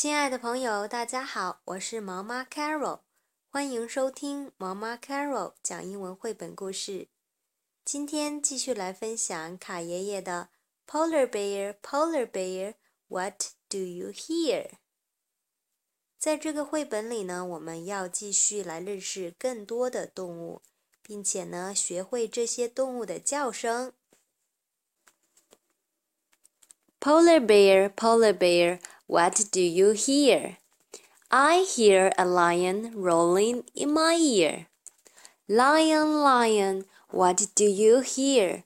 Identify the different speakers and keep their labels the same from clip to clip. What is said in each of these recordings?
Speaker 1: 亲爱的朋友，大家好，我是毛妈 Carol，欢迎收听毛妈 Carol 讲英文绘本故事。今天继续来分享卡爷爷的《Polar Bear, Polar Bear, What Do You Hear》。在这个绘本里呢，我们要继续来认识更多的动物，并且呢，学会这些动物的叫声。
Speaker 2: Polar bear, polar bear, what do you hear? I hear a lion rolling in my ear. Lion, lion, what do you hear?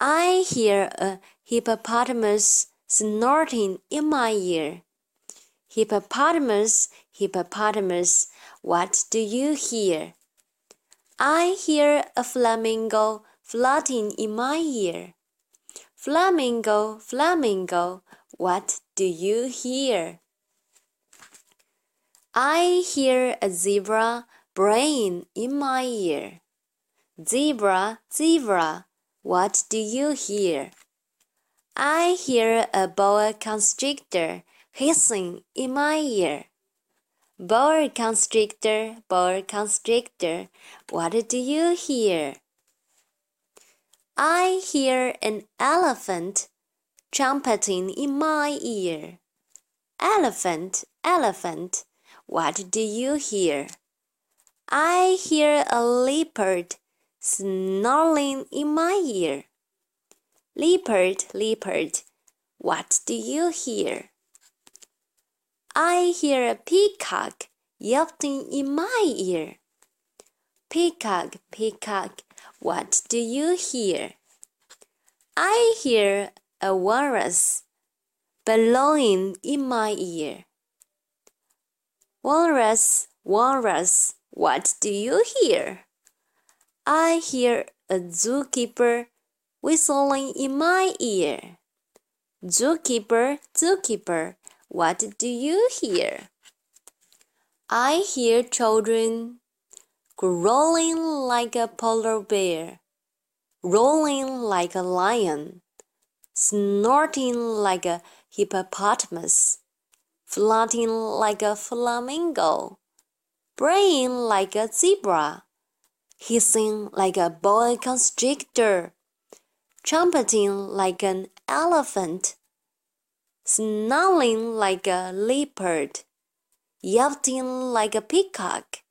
Speaker 2: I hear a hippopotamus snorting in my ear. Hippopotamus, hippopotamus, what do you hear? I hear a flamingo floating in my ear. Flamingo, flamingo, what do you hear? I hear a zebra braying in my ear. Zebra, zebra, what do you hear? I hear a boa constrictor hissing in my ear. Boa constrictor, boa constrictor, what do you hear? I hear an elephant trumpeting in my ear. Elephant, elephant, what do you hear? I hear a leopard snarling in my ear. Leopard, leopard, what do you hear? I hear a peacock yelping in my ear. Peacock, peacock, what do you hear? I hear a walrus bellowing in my ear. Walrus, walrus, what do you hear? I hear a zookeeper whistling in my ear. Zookeeper, zookeeper, what do you hear? I hear children growling like a polar bear, rolling like a lion, snorting like a hippopotamus, flaunting like a flamingo, braying like a zebra, hissing like a boa constrictor, trumpeting like an elephant, snarling like a leopard, yelping like a peacock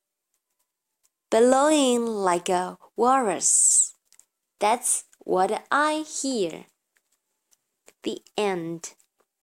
Speaker 2: bellowing like a walrus. That's what I hear. The end.